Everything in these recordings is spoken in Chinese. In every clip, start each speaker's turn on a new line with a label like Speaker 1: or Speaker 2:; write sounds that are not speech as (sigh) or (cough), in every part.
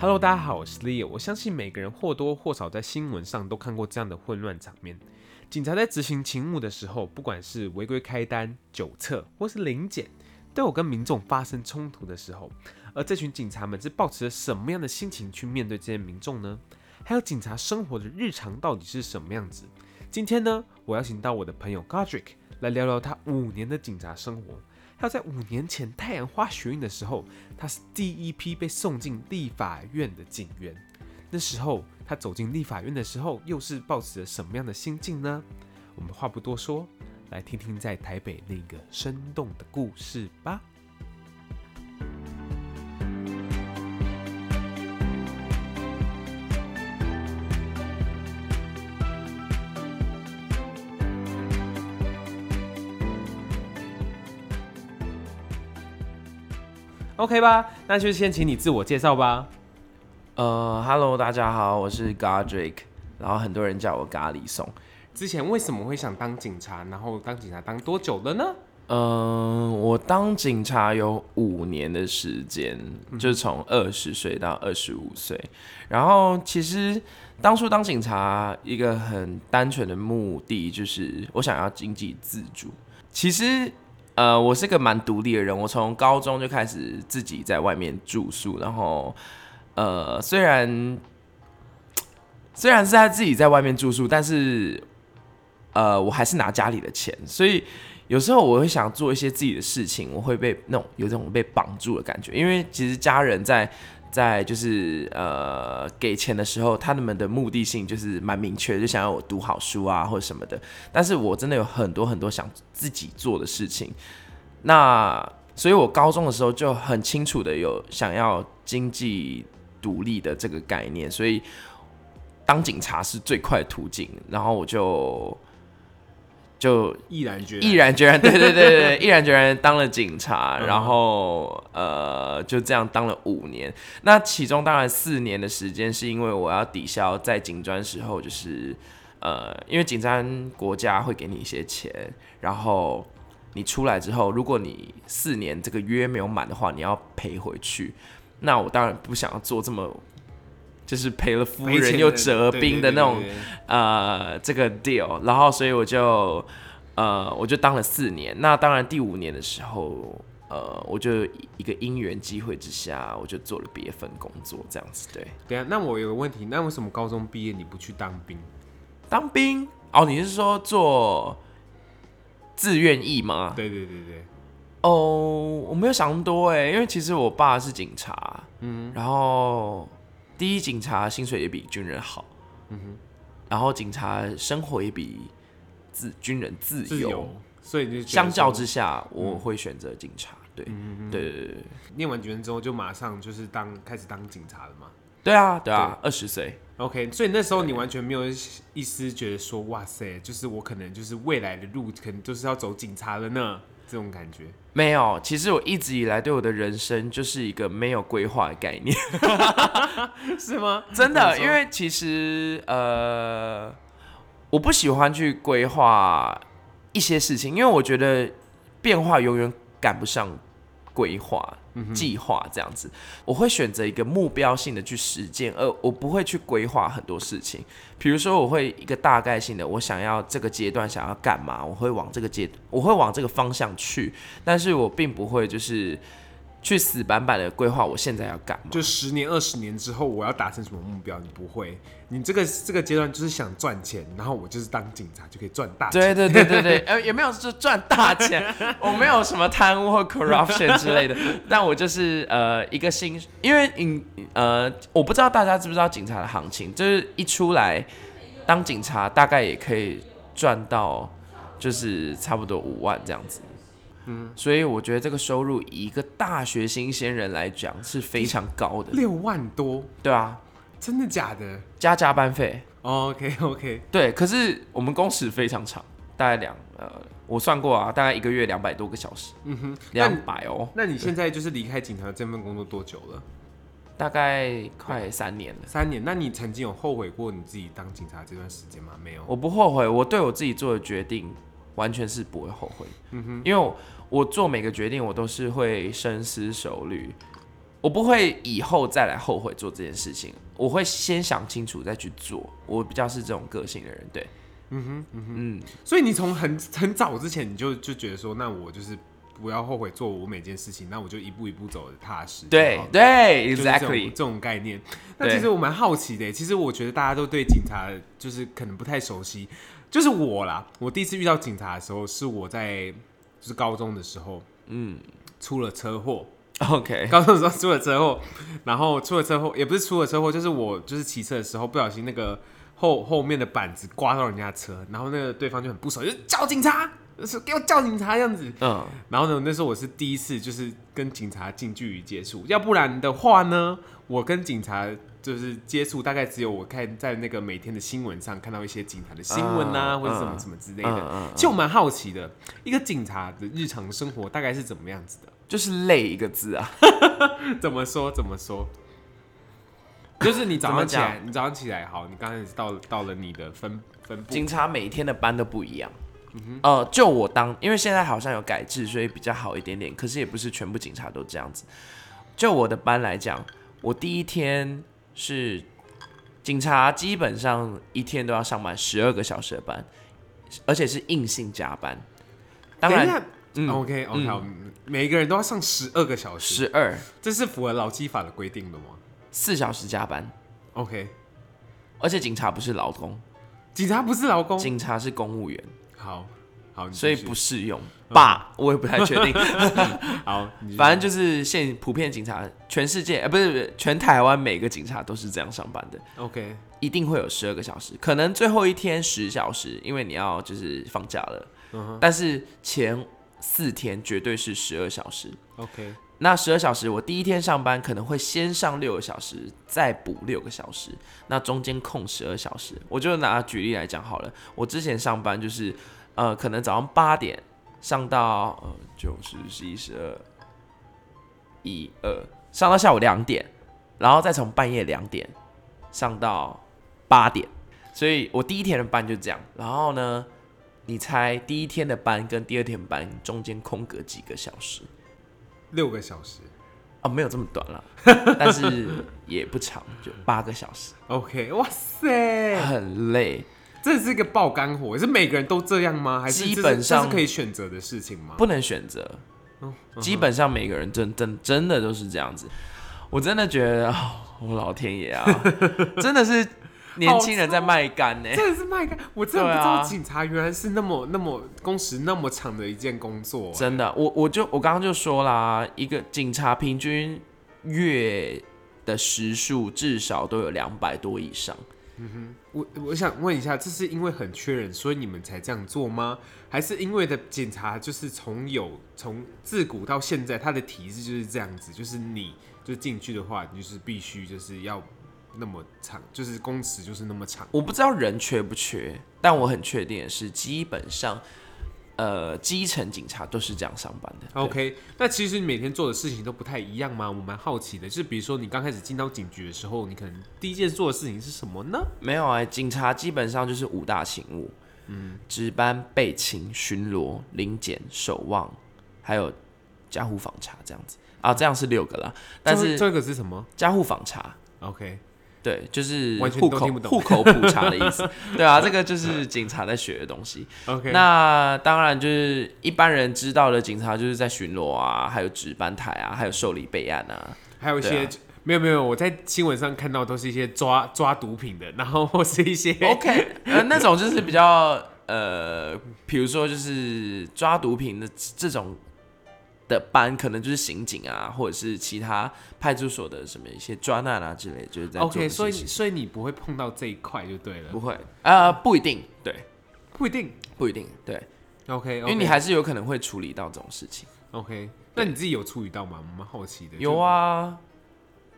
Speaker 1: Hello，大家好，我是 Leo。我相信每个人或多或少在新闻上都看过这样的混乱场面。警察在执行勤务的时候，不管是违规开单、酒测或是临检，都有跟民众发生冲突的时候。而这群警察们是抱持着什么样的心情去面对这些民众呢？还有警察生活的日常到底是什么样子？今天呢，我邀请到我的朋友 Godric 来聊聊他五年的警察生活。他在五年前太阳花学运的时候，他是第一批被送进立法院的警员。那时候他走进立法院的时候，又是抱持着什么样的心境呢？我们话不多说，来听听在台北那个生动的故事吧。OK 吧，那就先请你自我介绍吧。
Speaker 2: 呃，Hello，大家好，我是 Godric，然后很多人叫我咖喱松。
Speaker 1: 之前为什么会想当警察？然后当警察当多久了呢？
Speaker 2: 嗯、呃，我当警察有五年的时间，就从二十岁到二十五岁。然后其实当初当警察一个很单纯的目的就是我想要经济自主。其实。呃，我是个蛮独立的人，我从高中就开始自己在外面住宿，然后，呃，虽然虽然是在自己在外面住宿，但是，呃，我还是拿家里的钱，所以有时候我会想做一些自己的事情，我会被那种有这种被绑住的感觉，因为其实家人在。在就是呃给钱的时候，他们的目的性就是蛮明确，就想要我读好书啊或者什么的。但是我真的有很多很多想自己做的事情，那所以我高中的时候就很清楚的有想要经济独立的这个概念，所以当警察是最快途径。然后我就。就
Speaker 1: 毅然决然，
Speaker 2: 毅然决然，(laughs) 对对对对，毅然决然当了警察，然后呃就这样当了五年。那其中当然四年的时间是因为我要抵消在警专时候，就是呃因为警专国家会给你一些钱，然后你出来之后，如果你四年这个约没有满的话，你要赔回去。那我当然不想要做这么就是赔了夫人又折兵的那种呃这个 deal，然后所以我就呃我就当了四年。那当然第五年的时候，呃我就一个因缘机会之下，我就做了别份工作这样子。对，
Speaker 1: 对啊。那我有个问题，那为什么高中毕业你不去当兵？
Speaker 2: 当兵？哦，你是说做自愿役吗？
Speaker 1: 对对对对。
Speaker 2: 哦，我没有想那么多哎，因为其实我爸是警察，嗯，然后。第一，警察薪水也比军人好，嗯哼，然后警察生活也比自军人自由，自由，
Speaker 1: 所以就
Speaker 2: 相较之下，我会选择警察。对，嗯、对对对对。
Speaker 1: 念完军之后就马上就是当开始当警察了嘛？
Speaker 2: 对啊，对啊，二十岁。
Speaker 1: OK，所以那时候你完全没有一丝觉得说，哇塞，就是我可能就是未来的路可能就是要走警察了呢？这种感觉
Speaker 2: 没有，其实我一直以来对我的人生就是一个没有规划的概念，(laughs) (laughs)
Speaker 1: 是吗？
Speaker 2: 真的，因为其实呃，我不喜欢去规划一些事情，因为我觉得变化永远赶不上规划。计划这样子，我会选择一个目标性的去实践，而我不会去规划很多事情。比如说，我会一个大概性的，我想要这个阶段想要干嘛，我会往这个阶，我会往这个方向去，但是我并不会就是。去死板板的规划，我现在要干嘛？
Speaker 1: 就十年、二十年之后，我要达成什么目标？你不会，你这个这个阶段就是想赚钱，然后我就是当警察就可以赚大钱。
Speaker 2: 对对对对对，呃，也没有是赚大钱，我没有什么贪污或 corruption 之类的，但我就是呃一个新，因为你呃，我不知道大家知不知道警察的行情，就是一出来当警察，大概也可以赚到就是差不多五万这样子。嗯，所以我觉得这个收入以一个大学新鲜人来讲是非常高的，
Speaker 1: 六万多，
Speaker 2: 对啊，
Speaker 1: 真的假的？
Speaker 2: 加加班费
Speaker 1: ，OK OK，
Speaker 2: 对，可是我们工时非常长，大概两呃，我算过啊，大概一个月两百多个小时，嗯哼，两百哦。
Speaker 1: 那你现在就是离开警察这份工作多久了？
Speaker 2: 大概快三年了，
Speaker 1: 三年。那你曾经有后悔过你自己当警察这段时间吗？没有，
Speaker 2: 我不后悔，我对我自己做的决定。完全是不会后悔，嗯哼，因为我，做每个决定我都是会深思熟虑，我不会以后再来后悔做这件事情，我会先想清楚再去做。我比较是这种个性的人，对，
Speaker 1: 嗯哼，嗯哼，嗯。所以你从很很早之前你就就觉得说，那我就是不要后悔做我每件事情，那我就一步一步走的踏实。
Speaker 2: 对对，exactly
Speaker 1: 这种概念。那其实我蛮好奇的，其实我觉得大家都对警察就是可能不太熟悉，就是我啦，我第一次遇到警察的时候是我在就是高中的时候，嗯，出了车祸。
Speaker 2: OK，(laughs)
Speaker 1: 高中的时候出了车祸，然后出了车祸也不是出了车祸，就是我就是骑车的时候不小心那个后后面的板子刮到人家车，然后那个对方就很不爽，就叫警察，是给我叫警察这样子。嗯，然后呢，那时候我是第一次就是跟警察近距离接触，要不然的话呢，我跟警察就是接触大概只有我看在那个每天的新闻上看到一些警察的新闻啊，嗯、或者什么什么之类的。其实我蛮好奇的，一个警察的日常生活大概是怎么样子的？
Speaker 2: 就是累一个字啊，(laughs)
Speaker 1: 怎么说怎么说？就是你早上起来，你早上起来好，你刚开始到到了你的分分部。
Speaker 2: 警察每天的班都不一样，呃，就我当，因为现在好像有改制，所以比较好一点点。可是也不是全部警察都这样子。就我的班来讲，我第一天是警察，基本上一天都要上满十二个小时的班，而且是硬性加班。当然。
Speaker 1: 嗯，OK OK，嗯，每一个人都要上十二个小时，
Speaker 2: 十二，
Speaker 1: 这是符合劳基法的规定的吗？
Speaker 2: 四小时加班
Speaker 1: ，OK，
Speaker 2: 而且警察不是劳工，
Speaker 1: 警察不是劳工，
Speaker 2: 警察是公务员，
Speaker 1: 好，好，
Speaker 2: 所以不适用吧？我也不太确定，(laughs)
Speaker 1: 好，
Speaker 2: 反正就是现普遍警察，全世界，呃，不是不是，全台湾每个警察都是这样上班的
Speaker 1: ，OK，
Speaker 2: 一定会有十二个小时，可能最后一天十小时，因为你要就是放假了，但是前。四天绝对是十二小时。
Speaker 1: OK，
Speaker 2: 那十二小时，我第一天上班可能会先上六个小时，再补六个小时，那中间空十二小时。我就拿举例来讲好了，我之前上班就是，呃，可能早上八点上到呃九十十一十二一二，上到下午两点，然后再从半夜两点上到八点，所以我第一天的班就这样。然后呢，你猜第一天的班跟第二天班中间空隔几个小时？
Speaker 1: 六个小时
Speaker 2: 哦，没有这么短了，(laughs) 但是也不长，就八个小时。
Speaker 1: OK，哇塞，
Speaker 2: 很累，
Speaker 1: 这是一个爆肝火，是每个人都这样吗？还是
Speaker 2: 基本上
Speaker 1: 是可以选择的事情吗？
Speaker 2: 不能选择，嗯，基本上每个人真真真的都是这样子。我真的觉得，哦，我老天爷啊，(laughs) 真的是。年轻人在卖肝呢，
Speaker 1: 真的是卖肝！我真的不知道警察原来是那么那么工时那么长的一件工作。
Speaker 2: 真的，我我就我刚刚就说啦，一个警察平均月的时数至少都有两百多以上。
Speaker 1: 嗯哼，我我想问一下，这是因为很缺人，所以你们才这样做吗？还是因为的警察就是从有从自古到现在，他的体制就是这样子，就是你就进去的话，你就是必须就是要。那么长，就是工时就是那么长。
Speaker 2: 我不知道人缺不缺，但我很确定的是，基本上，呃，基层警察都是这样上班的。
Speaker 1: OK，那其实你每天做的事情都不太一样吗？我蛮好奇的，就是比如说你刚开始进到警局的时候，你可能第一件做的事情是什么呢？
Speaker 2: 没有啊、欸，警察基本上就是五大勤务，嗯，值班、备勤、巡逻、临检、守望，还有家户访查这样子啊，这样是六个啦。但是
Speaker 1: 这个是什么？
Speaker 2: 家户访查。
Speaker 1: OK。
Speaker 2: 对，就是户口户口普查的意思。(laughs) 对啊，这个就是警察在学的东西。
Speaker 1: OK，
Speaker 2: 那当然就是一般人知道的警察就是在巡逻啊，还有值班台啊，还有受理备案啊，
Speaker 1: 还有一些、啊、没有没有，我在新闻上看到都是一些抓抓毒品的，然后或是一些 (laughs)
Speaker 2: OK，呃，那种就是比较呃，比如说就是抓毒品的这种。的班可能就是刑警啊，或者是其他派出所的什么一些专案啊之类，就是在
Speaker 1: OK，所以所以你不会碰到这一块就对了，
Speaker 2: 不会呃，不一定，对，
Speaker 1: 不一定，
Speaker 2: 不一定，对
Speaker 1: ，OK，, okay.
Speaker 2: 因为你还是有可能会处理到这种事情
Speaker 1: ，OK，那你自己有处理到吗？我蛮好奇的，
Speaker 2: 有啊，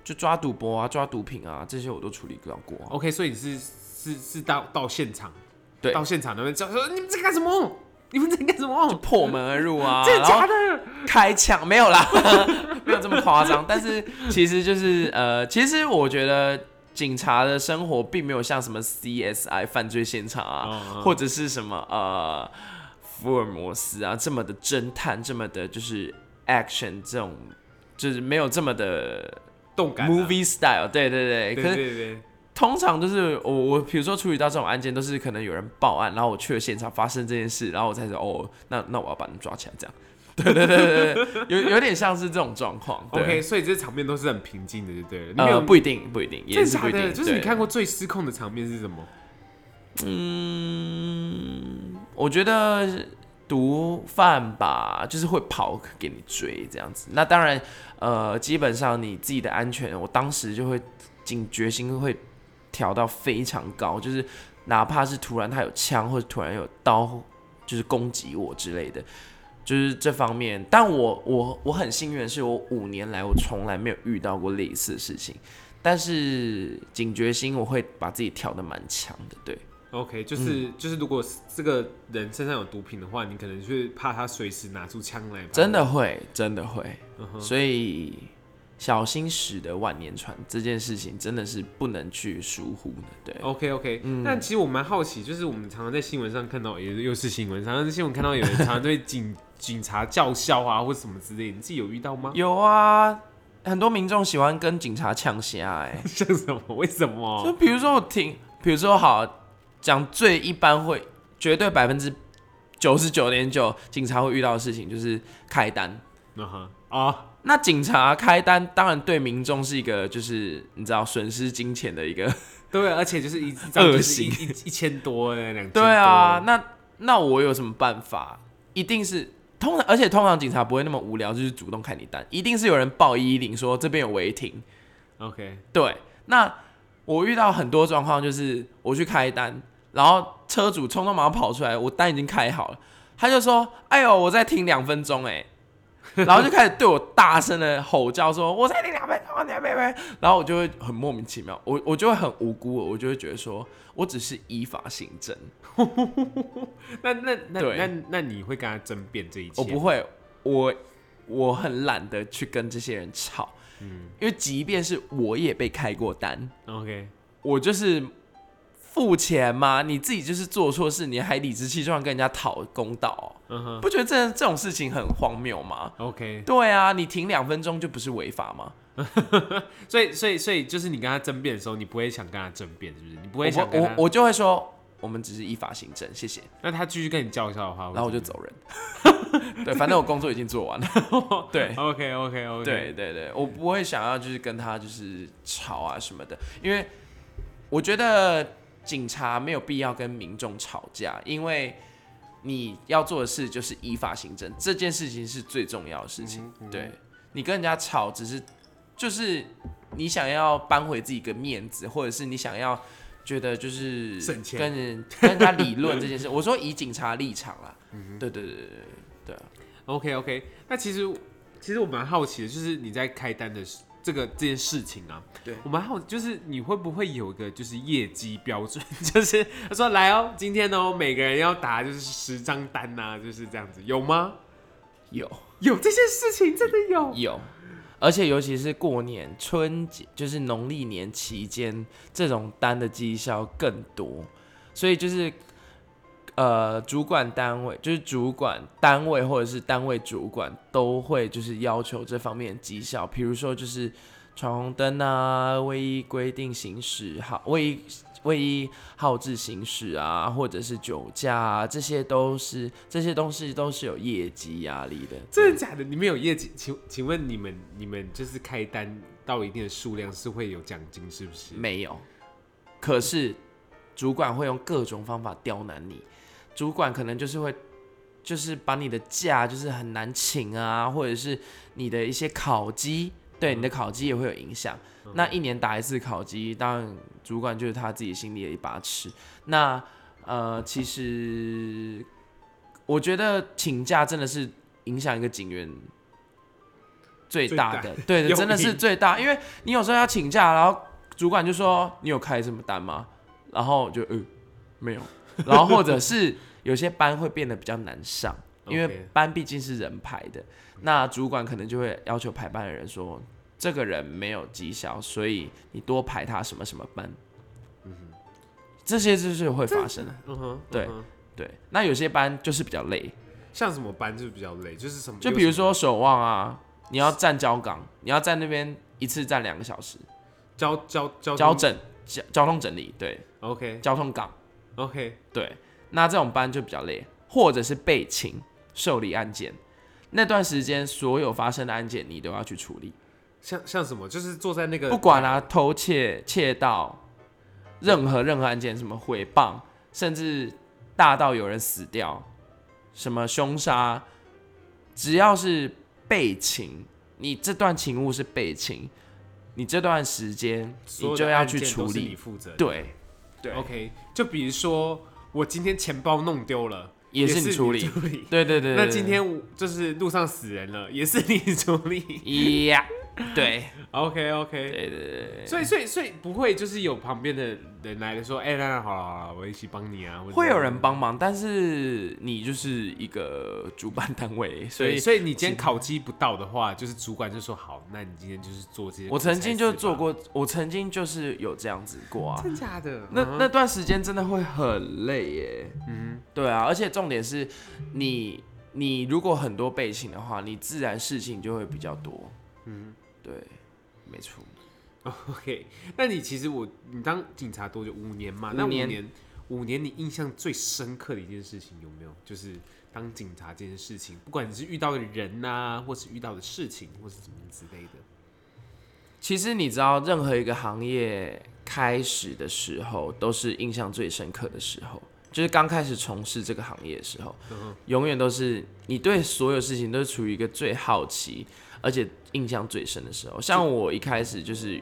Speaker 2: 就抓赌博啊，抓毒品啊，这些我都处理过、啊、
Speaker 1: ，OK，所以你是是是到到现场，
Speaker 2: 对，
Speaker 1: 到现场那边叫说你们在干什么？你们在干什么？
Speaker 2: 就破门而入啊！(laughs)
Speaker 1: 真的假的？
Speaker 2: 开枪没有啦，(laughs) 没有这么夸张。但是其实就是呃，其实我觉得警察的生活并没有像什么 CSI 犯罪现场啊，或者是什么呃福尔摩斯啊这么的侦探，这么的就是 action 这种就是没有这么的
Speaker 1: 动感、啊、
Speaker 2: movie style，对对对，
Speaker 1: 对对对对。
Speaker 2: 通常就是我我比如说处理到这种案件，都是可能有人报案，然后我去了现场发生这件事，然后我才说哦，那那我要把你抓起来，这样。(laughs) 对对对对对，有有点像是这种状况。
Speaker 1: OK，所以这场面都是很平静的，就对了。你
Speaker 2: 没有、呃、不一定不一定，也是不一定。
Speaker 1: 就是你看过最失控的场面是什么？
Speaker 2: 嗯，我觉得毒贩吧，就是会跑给你追这样子。那当然，呃，基本上你自己的安全，我当时就会警觉心会。调到非常高，就是哪怕是突然他有枪或者突然有刀，就是攻击我之类的，就是这方面。但我我我很幸运的是，我五年来我从来没有遇到过类似的事情。但是警觉心我会把自己调的蛮强的。对
Speaker 1: ，OK，就是、嗯、就是如果这个人身上有毒品的话，你可能就是怕他随时拿出枪来。
Speaker 2: 真的会，真的会。Uh-huh. 所以。小心驶得万年船这件事情真的是不能去疏忽的，对。
Speaker 1: OK OK，嗯，但其实我蛮好奇，就是我们常常在新闻上看到，也又是新闻，常常在新闻看到有人常常对警 (laughs) 警察叫嚣啊，或者什么之类的，你自己有遇到吗？
Speaker 2: 有啊，很多民众喜欢跟警察呛虾，哎，(laughs)
Speaker 1: 像什么？为什么？
Speaker 2: 就比如说我听，比如说好讲最一般会绝对百分之九十九点九警察会遇到的事情就是开单，
Speaker 1: 啊哈啊。
Speaker 2: 那警察开单，当然对民众是一个，就是你知道损失金钱的一个，(laughs)
Speaker 1: 对，而且就是一恶行，一一千多两千多。
Speaker 2: 对啊，那那我有什么办法？一定是通常，而且通常警察不会那么无聊，就是主动开你单，一定是有人报一一零说这边有违停。
Speaker 1: OK，
Speaker 2: 对。那我遇到很多状况，就是我去开单，然后车主匆匆忙忙跑出来，我单已经开好了，他就说：“哎呦，我再停两分钟。”哎。然后就开始对我大声的吼叫，说：“我才你两分钟，两分钟。”然后我就会很莫名其妙，我我就会很无辜，我就会觉得说，我只是依法行政。(laughs)
Speaker 1: 那那那那那你会跟他争辩这一切？
Speaker 2: 我不会，我我很懒得去跟这些人吵，嗯，因为即便是我也被开过单
Speaker 1: ，OK，
Speaker 2: 我就是。付钱吗？你自己就是做错事，你还理直气壮跟人家讨公道，嗯，不觉得这这种事情很荒谬吗
Speaker 1: ？OK，
Speaker 2: 对啊，你停两分钟就不是违法吗？(laughs)
Speaker 1: 所以，所以，所以就是你跟他争辩的时候，你不会想跟他争辩，是不是？你不会想跟他
Speaker 2: 我我，我就会说，我们只是依法行政，谢谢。
Speaker 1: 那他继续跟你叫嚣的话，
Speaker 2: 然后我就走人。(laughs) 对，反正我工作已经做完了。(laughs) 对
Speaker 1: ，OK，OK，OK.
Speaker 2: 对对对，我不会想要就是跟他就是吵啊什么的，因为我觉得。警察没有必要跟民众吵架，因为你要做的事就是依法行政，这件事情是最重要的事情。嗯嗯、对，你跟人家吵，只是就是你想要扳回自己的面子，或者是你想要觉得就是跟人跟人家理论这件事。我说以警察立场啦，嗯，对对对对对。
Speaker 1: OK OK，那其实其实我蛮好奇的，就是你在开单的时候。这个这件事情啊，
Speaker 2: 对，
Speaker 1: 我蛮好，就是你会不会有一个就是业绩标准？(laughs) 就是他说来哦，今天哦，每个人要打就是十张单呐，就是这样子，有吗？
Speaker 2: 有，
Speaker 1: 有这些事情真的有，
Speaker 2: 有，而且尤其是过年春节，就是农历年期间，这种单的绩效更多，所以就是。呃，主管单位就是主管单位或者是单位主管都会就是要求这方面绩效，比如说就是闯红灯啊，未依规定行驶，好未依未依号志行驶啊，或者是酒驾啊，这些都是这些东西都是有业绩压力的。
Speaker 1: 真的假的？你们有业绩？请请问你们你们就是开单到一定的数量是会有奖金是不是？
Speaker 2: 没有，可是主管会用各种方法刁难你。主管可能就是会，就是把你的假就是很难请啊，或者是你的一些考绩，对你的考绩也会有影响。那一年打一次考绩，当然主管就是他自己心里的一把尺。那呃，其实我觉得请假真的是影响一个警员最大的，对的，真的是最大。因为你有时候要请假，然后主管就说你有开什么单吗？然后就呃没有。(laughs) 然后或者是有些班会变得比较难上，因为班毕竟是人排的，那主管可能就会要求排班的人说，这个人没有绩效，所以你多排他什么什么班。嗯哼，这些就是会发生的。嗯哼，对对。那有些班就是比较累，
Speaker 1: 像什么班就是比较累，就是什么？
Speaker 2: 就比如说守望啊，你要站交岗，你要在那边一次站两个小时，
Speaker 1: 交交交
Speaker 2: 交整交交通整理，对
Speaker 1: ，OK，
Speaker 2: 交通岗
Speaker 1: ，OK，
Speaker 2: 对，那这种班就比较累，或者是备勤受理案件，那段时间所有发生的案件你都要去处理，
Speaker 1: 像像什么，就是坐在那个
Speaker 2: 不管啊，偷窃、窃盗，任何任何案件，什么毁谤，甚至大到有人死掉，什么凶杀，只要是。备勤，你这段勤务是备勤，你这段时间你就要去处理，
Speaker 1: 你负责。
Speaker 2: 对，对
Speaker 1: ，OK。就比如说，我今天钱包弄丢了，
Speaker 2: 也是你处理。对对对，对。
Speaker 1: 那今天就是路上死人了，也是你处理。
Speaker 2: 呀。(laughs) 对
Speaker 1: ，OK OK，
Speaker 2: 对对对，
Speaker 1: 所以所以所以不会就是有旁边的人来了说，哎、欸，那好了好了，我一起帮你啊。
Speaker 2: 会有人帮忙，但是你就是一个主办单位，所以
Speaker 1: 所以你今天考绩不到的话，就是主管就说好，那你今天就是做这些。
Speaker 2: 我曾经就做过，我曾经就是有这样子过啊，
Speaker 1: 真假的？
Speaker 2: 那那段时间真的会很累耶。嗯，对啊，而且重点是你你如果很多备勤的话，你自然事情就会比较多。嗯。对，没错。
Speaker 1: OK，那你其实我你当警察多久？五年嘛？那五年，五年你印象最深刻的一件事情有没有？就是当警察这件事情，不管你是遇到的人呐、啊，或是遇到的事情，或是什么之类的。
Speaker 2: 其实你知道，任何一个行业开始的时候，都是印象最深刻的时候。就是刚开始从事这个行业的时候，嗯、永远都是你对所有事情都是处于一个最好奇，而且印象最深的时候。像我一开始就是，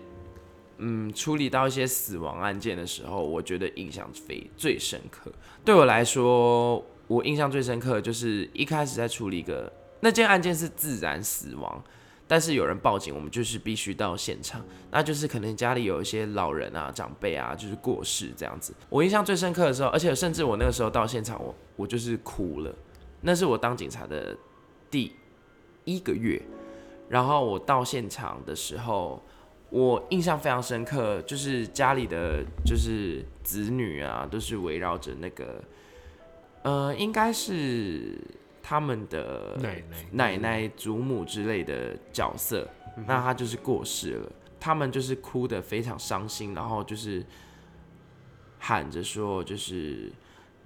Speaker 2: 嗯，处理到一些死亡案件的时候，我觉得印象非最深刻。对我来说，我印象最深刻就是一开始在处理一个那件案件是自然死亡。但是有人报警，我们就是必须到现场。那就是可能家里有一些老人啊、长辈啊，就是过世这样子。我印象最深刻的时候，而且甚至我那个时候到现场，我我就是哭了。那是我当警察的第一个月，然后我到现场的时候，我印象非常深刻，就是家里的就是子女啊，都是围绕着那个，呃，应该是。他们的奶奶、奶奶、祖母之类的角色，那他就是过世了。他们就是哭得非常伤心，然后就是喊着说：“就是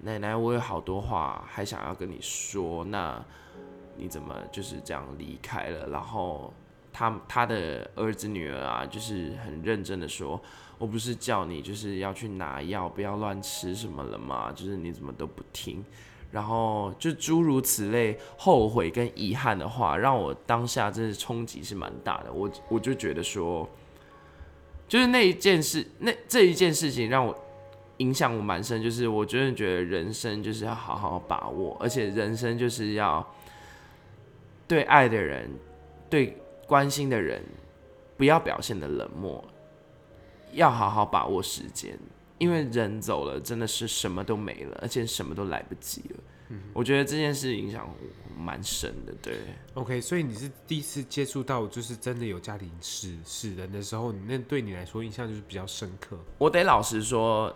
Speaker 2: 奶奶，我有好多话还想要跟你说，那你怎么就是这样离开了？”然后他他的儿子女儿啊，就是很认真的说：“我不是叫你就是要去拿药，不要乱吃什么了吗？就是你怎么都不听。”然后就诸如此类后悔跟遗憾的话，让我当下真的冲击是蛮大的。我我就觉得说，就是那一件事，那这一件事情让我影响我蛮深。就是我真的觉得人生就是要好好把握，而且人生就是要对爱的人、对关心的人，不要表现的冷漠，要好好把握时间。因为人走了，真的是什么都没了，而且什么都来不及了。嗯，我觉得这件事影响蛮深的。对
Speaker 1: ，OK，所以你是第一次接触到，就是真的有家庭死死人的时候，你那对你来说印象就是比较深刻。
Speaker 2: 我得老实说，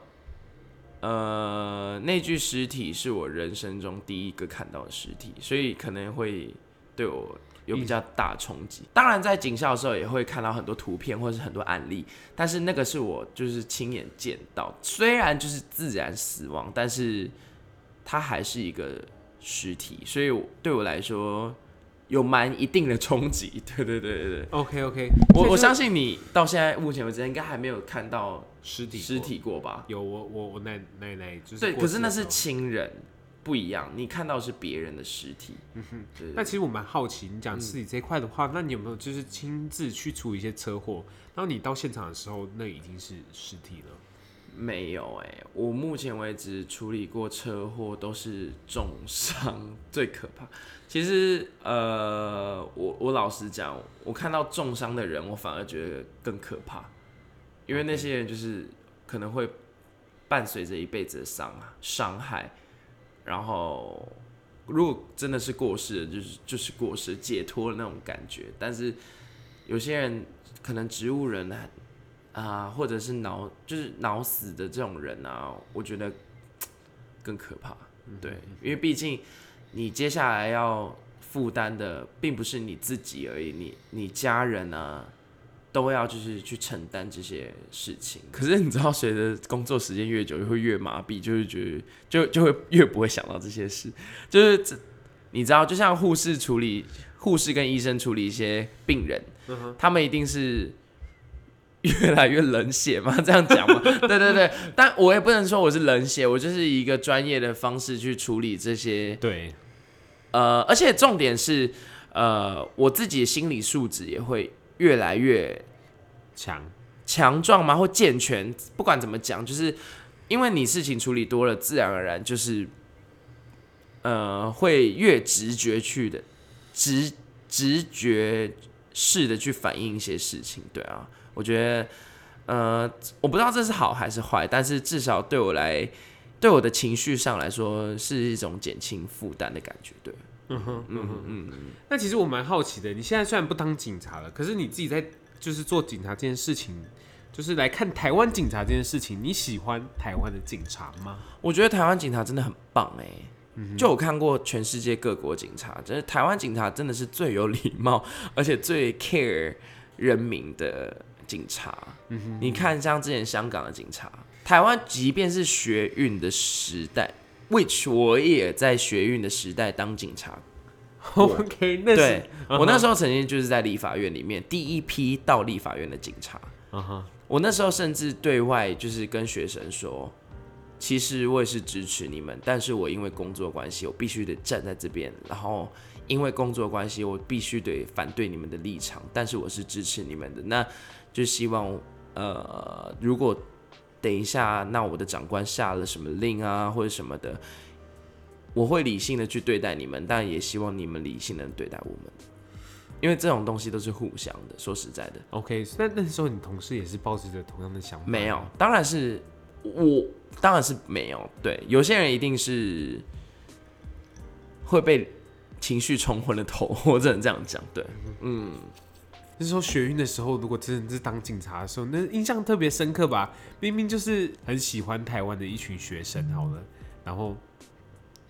Speaker 2: 呃，那具尸体是我人生中第一个看到的尸体，所以可能会对我。有比较大冲击，当然在警校的时候也会看到很多图片或者是很多案例，但是那个是我就是亲眼见到，虽然就是自然死亡，但是它还是一个尸体，所以对我来说有蛮一定的冲击。对对对对对
Speaker 1: ，OK OK，
Speaker 2: 我我相信你到现在目前为止应该还没有看到
Speaker 1: 尸体
Speaker 2: 尸体过吧？
Speaker 1: 有，我我我奶奶奶就是
Speaker 2: 对，可是那是亲人。不一样，你看到是别人的尸体。嗯哼，对。
Speaker 1: 那其实我蛮好奇，你讲尸体这一块的话，嗯，那你有没有就是亲自去处理一些车祸？然后你到现场的时候，那已经是尸体了？
Speaker 2: 没有哎，欸，我目前为止处理过车祸都是重伤，最可怕。其实，呃，我我老实讲，我看到重伤的人，我反而觉得更可怕，因为那些人就是可能会伴随着一辈子的伤啊伤害。然后，如果真的是过世了，就是就是过世解脱的那种感觉。但是有些人可能植物人啊，啊，或者是脑就是脑死的这种人啊，我觉得更可怕。对，因为毕竟你接下来要负担的并不是你自己而已，你你家人啊都要就是去承担这些事情。可是你知道，随着工作时间越久，就会越麻痹，就是觉得就就会越不会想到这些事。就是你知道，就像护士处理护士跟医生处理一些病人，嗯、他们一定是。越来越冷血吗？(laughs) 这样讲吗？对对对，但我也不能说我是冷血，我就是以一个专业的方式去处理这些。
Speaker 1: 对，
Speaker 2: 呃，而且重点是，呃，我自己的心理素质也会越来越强强壮吗？或健全？不管怎么讲，就是因为你事情处理多了，自然而然就是，呃，会越直觉去的直直觉式的去反映一些事情。对啊。我觉得，呃，我不知道这是好还是坏，但是至少对我来，对我的情绪上来说，是一种减轻负担的感觉。对，嗯哼，嗯哼，嗯嗯。
Speaker 1: 那其实我蛮好奇的，你现在虽然不当警察了，可是你自己在就是做警察这件事情，就是来看台湾警察这件事情，你喜欢台湾的警察吗？
Speaker 2: 我觉得台湾警察真的很棒哎、就我看过全世界各国警察，就是台湾警察真的是最有礼貌，(laughs) 而且最 care 人民的。警察，嗯，你看，像之前香港的警察，台湾即便是学运的时代，which 我也在学运的时代当警察。(laughs)
Speaker 1: OK，那是
Speaker 2: 对，我那时候曾经就是在立法院里面第一批到立法院的警察。Uh huh. 我那时候甚至对外就是跟学生说，其实我也是支持你们，但是我因为工作关系，我必须得站在这边，然后因为工作关系，我必须得反对你们的立场，但是我是支持你们的。那就希望，呃，如果等一下，那我的长官下了什么令啊，或者什么的，我会理性的去对待你们，但也希望你们理性的对待我们，因为这种东西都是互相的。说实在的
Speaker 1: ，OK，那那时候你同事也是抱持着同样的想法？
Speaker 2: 没有，当然是我，当然是没有。对，有些人一定是会被情绪冲昏了头，我只能这样讲。对，嗯。
Speaker 1: 就是说学运的时候，如果真的是当警察的时候，那印象特别深刻吧？明明就是很喜欢台湾的一群学生，好了，然后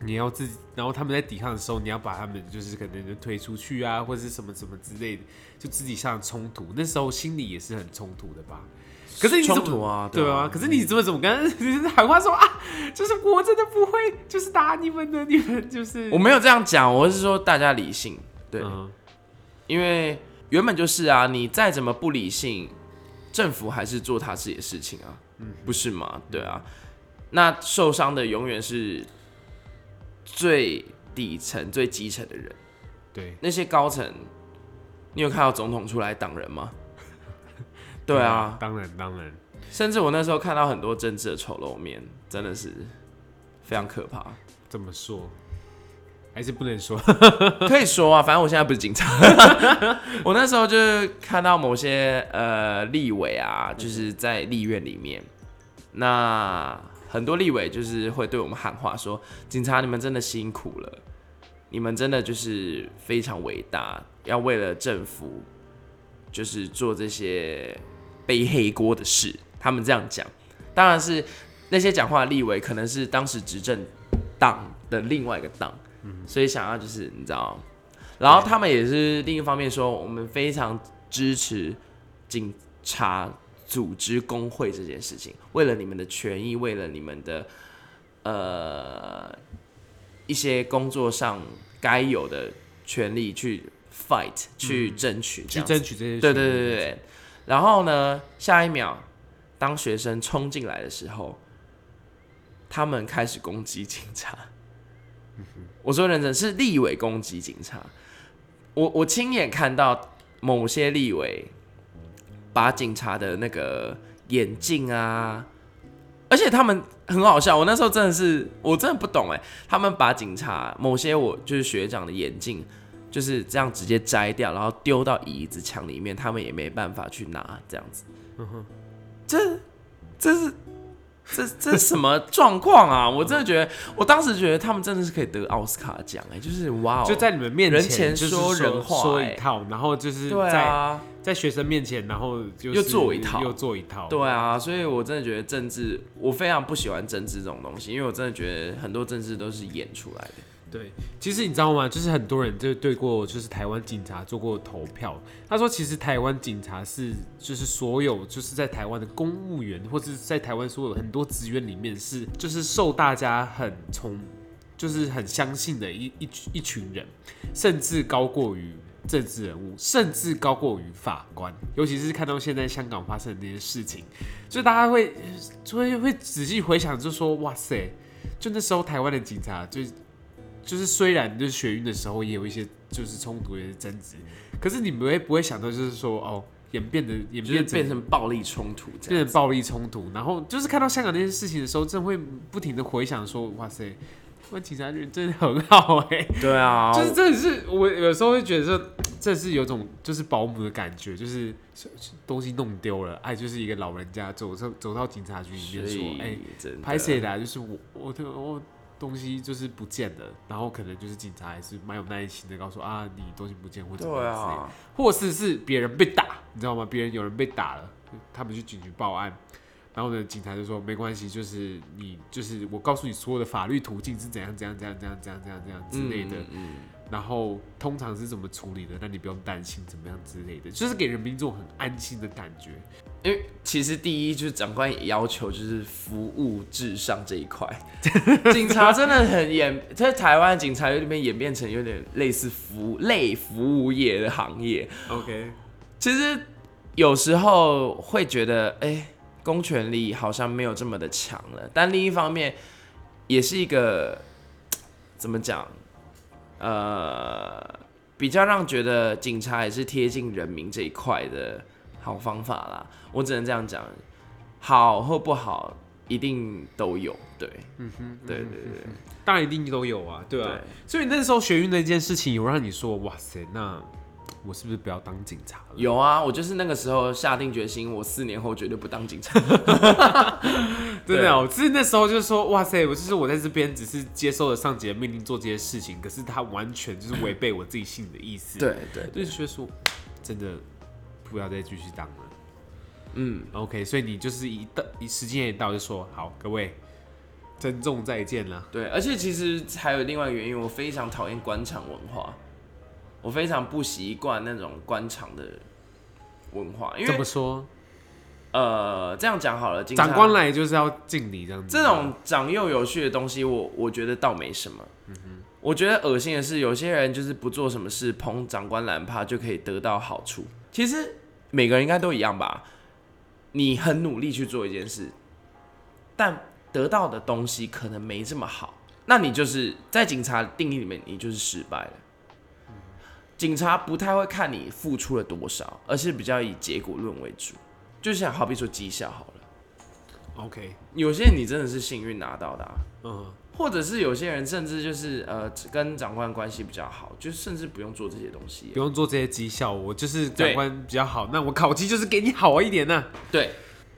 Speaker 1: 你要自己，然后他们在抵抗的时候，你要把他们就是可能就推出去啊，或者是什么什么之类的，就自己上冲突，那时候心里也是很冲突的吧？可是你冲突啊，对啊，对啊，可是你怎么怎么跟喊话说啊？就是我真的不会，就是打你们的，你们就是
Speaker 2: 我没有这样讲，我是说大家理性，对，嗯、因为。原本就是啊，你再怎么不理性，政府还是做他自己的事情啊，嗯，不是吗？对啊，那受伤的永远是最底层、最基层的人。
Speaker 1: 对，
Speaker 2: 那些高层，你有看到总统出来挡人吗？(laughs) 对啊，
Speaker 1: 当然当然，
Speaker 2: 甚至我那时候看到很多政治的丑陋面，真的是非常可怕。
Speaker 1: 怎么说？还是不能说，(laughs)
Speaker 2: 可以说啊，反正我现在不是警察。(laughs) 我那时候就是看到某些呃立委啊，就是在立院里面，那很多立委就是会对我们喊话说：“警察，你们真的辛苦了，你们真的就是非常伟大，要为了政府就是做这些背黑锅的事。”他们这样讲，当然是那些讲话的立委可能是当时执政党的另外一个党。所以想要就是你知道，然后他们也是另一方面说，我们非常支持警察组织工会这件事情，为了你们的权益，为了你们的呃一些工作上该有的权利去 fight，去争取，
Speaker 1: 去争取这些。
Speaker 2: 对对对对对。然后呢，下一秒当学生冲进来的时候，他们开始攻击警察。我说认真是立委攻击警察，我我亲眼看到某些立委把警察的那个眼镜啊，而且他们很好笑，我那时候真的是我真的不懂哎，他们把警察某些我就是学长的眼镜就是这样直接摘掉，然后丢到椅子墙里面，他们也没办法去拿这样子，嗯哼，这这是。这这是什么状况啊？(laughs) 我真的觉得，我当时觉得他们真的是可以得奥斯卡奖哎，就是哇哦，
Speaker 1: 就在你们面前
Speaker 2: 人前说人话，
Speaker 1: 说一套，然后就是在在学生面前，然后就
Speaker 2: 又做一套，
Speaker 1: 又做一套。
Speaker 2: 对啊，所以我真的觉得政治，我非常不喜欢政治这种东西，因为我真的觉得很多政治都是演出来的。
Speaker 1: 对，其实你知道吗？就是很多人就对过，就是台湾警察做过投票。他说，其实台湾警察是，就是所有就是在台湾的公务员，或者是在台湾所有很多职员里面，是就是受大家很从，就是很相信的一一一群人，甚至高过于政治人物，甚至高过于法官。尤其是看到现在香港发生的那些事情，就大家会就会会仔细回想，就说哇塞，就那时候台湾的警察就。就是虽然就是学运的时候也有一些就是冲突、也是争执，可是你们会不会想到就是说哦，演变的演变
Speaker 2: 变成暴力冲突，
Speaker 1: 变成暴力冲突，然后就是看到香港那些事情的时候，真的会不停的回想说哇塞，警察局真的很好哎、欸，
Speaker 2: 对啊，
Speaker 1: 就是真的是我有时候会觉得说，这是有种就是保姆的感觉，就是东西弄丢了，哎，就是一个老人家走上走到警察局里面说，哎，拍谁的？就是我我我。我东西就是不见了，然后可能就是警察还是蛮有耐心的，告诉啊，你东西不见或者怎么样之类的，对啊，或是是别人被打，你知道吗？别人有人被打了，他们去警局报案，然后呢，警察就说没关系，就是你就是我告诉你所有的法律途径是怎样怎样怎样怎样怎样怎样怎样之类的。嗯嗯然后通常是怎么处理的？那你不用担心怎么样之类的，就是给人民这种很安心的感觉。
Speaker 2: 因为其实第一就是长官也要求就是服务至上这一块，(laughs) 警察真的很演，在台湾警察里面演变成有点类似服务类服务业的行业。
Speaker 1: OK，
Speaker 2: 其实有时候会觉得，哎，公权力好像没有这么的强了，但另一方面也是一个怎么讲？呃，比较让觉得警察也是贴近人民这一块的好方法啦。我只能这样讲，好或不好一定都有。对，嗯哼，对对对，
Speaker 1: 当然一定都有啊，对啊。对，所以那时候学运那件事情有让你说，哇塞，那。我是不是不要当警察了？
Speaker 2: 有啊，我就是那个时候下定决心，我四年后绝对不当警察。(laughs)
Speaker 1: 真的，我是那时候就是说，哇塞，我就是我在这边只是接受了上级的命令做这些事情，可是他完全就是违背我自己心里的意思。
Speaker 2: 对对，
Speaker 1: 就是说，真的不要再继续当了。
Speaker 2: 嗯
Speaker 1: ，OK，所以你就是一到一时间一到就说好，各位珍重再见了。
Speaker 2: 对，而且其实还有另外一个原因，我非常讨厌官场文化。我非常不习惯那种官场的文化，因为
Speaker 1: 怎么说？
Speaker 2: 呃，这样讲好了，
Speaker 1: 长官来就是要敬礼，这样子。
Speaker 2: 这种长幼有序的东西我，我我觉得倒没什么。嗯哼，我觉得恶心的是，有些人就是不做什么事，捧长官蓝趴就可以得到好处。其实每个人应该都一样吧？你很努力去做一件事，但得到的东西可能没这么好，那你就是在警察定义里面，你就是失败了。警察不太会看你付出了多少，而是比较以结果论为主。就像好比说绩效好了
Speaker 1: ，OK，
Speaker 2: 有些人你真的是幸运拿到的，啊，
Speaker 1: 嗯，
Speaker 2: 或者是有些人甚至就是呃跟长官关系比较好，就甚至不用做这些东西，
Speaker 1: 不用做这些绩效，我就是长官比较好，那我考级就是给你好一点呢，啊。
Speaker 2: 对，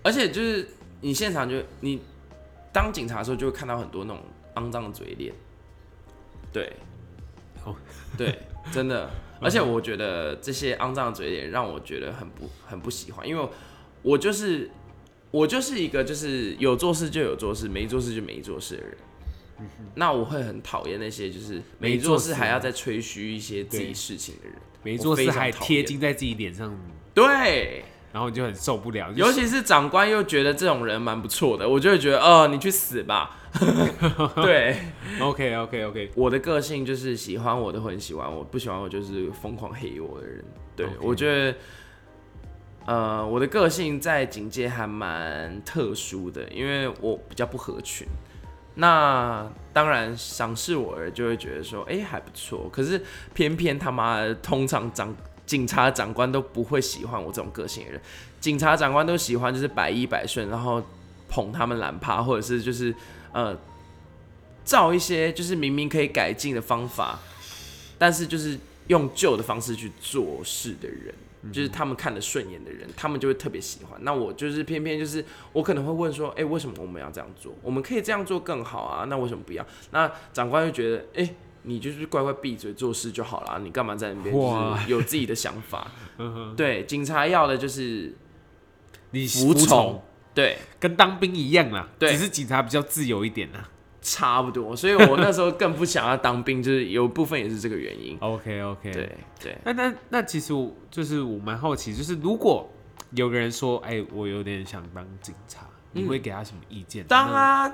Speaker 2: 而且就是你现场就你当警察的时候就会看到很多那种肮脏的嘴脸，对，
Speaker 1: 哦，(laughs)
Speaker 2: 对，真的。而且我觉得这些肮脏的嘴脸让我觉得很不很不喜欢，因为我就是我就是一个就是有做事就有做事，没做事就没做事的人。那我会很讨厌那些就是没做事还要再吹嘘一些自己事情的人，
Speaker 1: 没做事还贴金在自己脸上，
Speaker 2: 对。
Speaker 1: 然后你就很受不了，
Speaker 2: 尤其是长官又觉得这种人蛮不错的，我就会觉得，哦，你去死吧。(laughs) 对
Speaker 1: ，OK OK OK，
Speaker 2: 我的个性就是喜欢我的会很喜欢我，不喜欢我就是疯狂黑我的人。对.我觉得，呃，我的个性在警界还蛮特殊的，因为我比较不合群。那当然赏识我的人就会觉得说，哎、欸，还不错。可是偏偏他妈的，通常长。警察长官都不会喜欢我这种个性的人，警察长官都喜欢就是百依百顺，然后捧他们蓝趴，或者是就是呃，照一些就是明明可以改进的方法，但是就是用旧的方式去做事的人，就是他们看得顺眼的人，他们就会特别喜欢。那我就是偏偏就是我可能会问说，哎、欸，为什么我们要这样做？我们可以这样做更好啊，那为什么不要？那长官就觉得，哎、欸。你就是乖乖闭嘴做事就好了，你干嘛在那边就是有自己的想法？(laughs) 对，警察要的就是
Speaker 1: 你服从，
Speaker 2: 对，
Speaker 1: 跟当兵一样啦，
Speaker 2: 对，
Speaker 1: 只是警察比较自由一点啦。
Speaker 2: 差不多，所以我那时候更不想要当兵，就是有部分也是这个原因。(laughs)
Speaker 1: OK OK，
Speaker 2: 对对。
Speaker 1: 那那那其实我就是我蛮好奇，就是如果有个人说，哎、欸，我有点想当警察，你会给他什么意见？
Speaker 2: 当啊，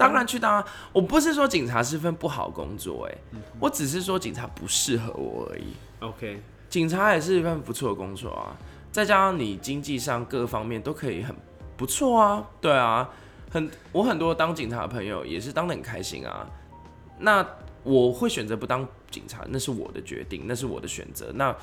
Speaker 2: 当然去当啊。我不是说警察是份不好工作、欸，哎、嗯，我只是说警察不适合我而已。
Speaker 1: OK，
Speaker 2: 警察也是一份不错的工作啊，再加上你经济上各方面都可以很不错啊，对啊。很，我很多当警察的朋友也是当的很开心啊。那我会选择不当警察，那是我的决定，那是我的选择。那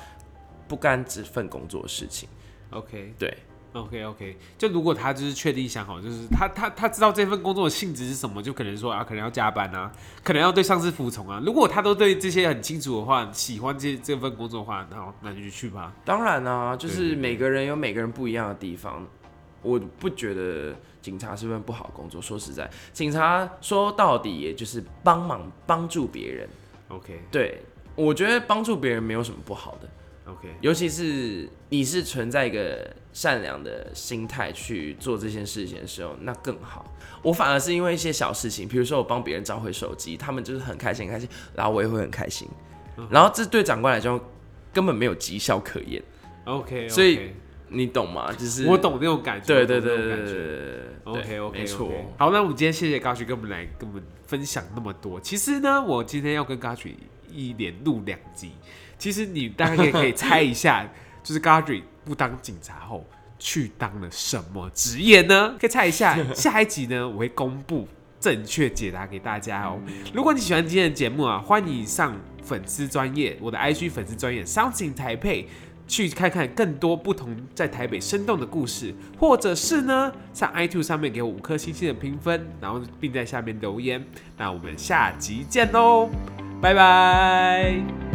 Speaker 2: 不干这份工作的事情。
Speaker 1: OK，
Speaker 2: 对
Speaker 1: ，OK OK。就如果他就是确定想好，就是他他他知道这份工作的性质是什么，就可能说啊，可能要加班啊，可能要对上司服从啊。如果他都对这些很清楚的话，喜欢这这份工作的话，那好，那就去吧。
Speaker 2: 当然啊，就是每个人有每个人不一样的地方。我不觉得警察是份不好工作。说实在，警察说到底也就是帮忙帮助别人。
Speaker 1: OK，
Speaker 2: 对，我觉得帮助别人没有什么不好的。
Speaker 1: OK，
Speaker 2: 尤其是你是存在一个善良的心态去做这件事情的时候，那更好。我反而是因为一些小事情，比如说我帮别人找回手机，他们就是很开心，很开心，然后我也会很开心。然后这对长官来说根本没有绩效可言。
Speaker 1: OK，
Speaker 2: 所以。你懂吗？就是
Speaker 1: 我懂那种感觉。
Speaker 2: 对对对对对对。
Speaker 1: OK OK，没错。
Speaker 2: 好，
Speaker 1: 那我们今天谢谢 Godfrey 跟我们来跟我们分享那么多。其实呢，我今天要跟 Godfrey 一连录两集。其实你大概也可以猜一下，(laughs) 就是 Godfrey 不当警察后去当了什么职业呢？可以猜一下。下一集呢，我会公布正确解答给大家哦。如果你喜欢今天的节目啊，欢迎上粉丝专业，我的 IG 粉丝专业，Something in Taipei。去看看更多不同在台北生动的故事，或者是呢，上 iTunes 上面给我五颗星星的评分，然后并在下面留言。那我们下集见喽，拜拜。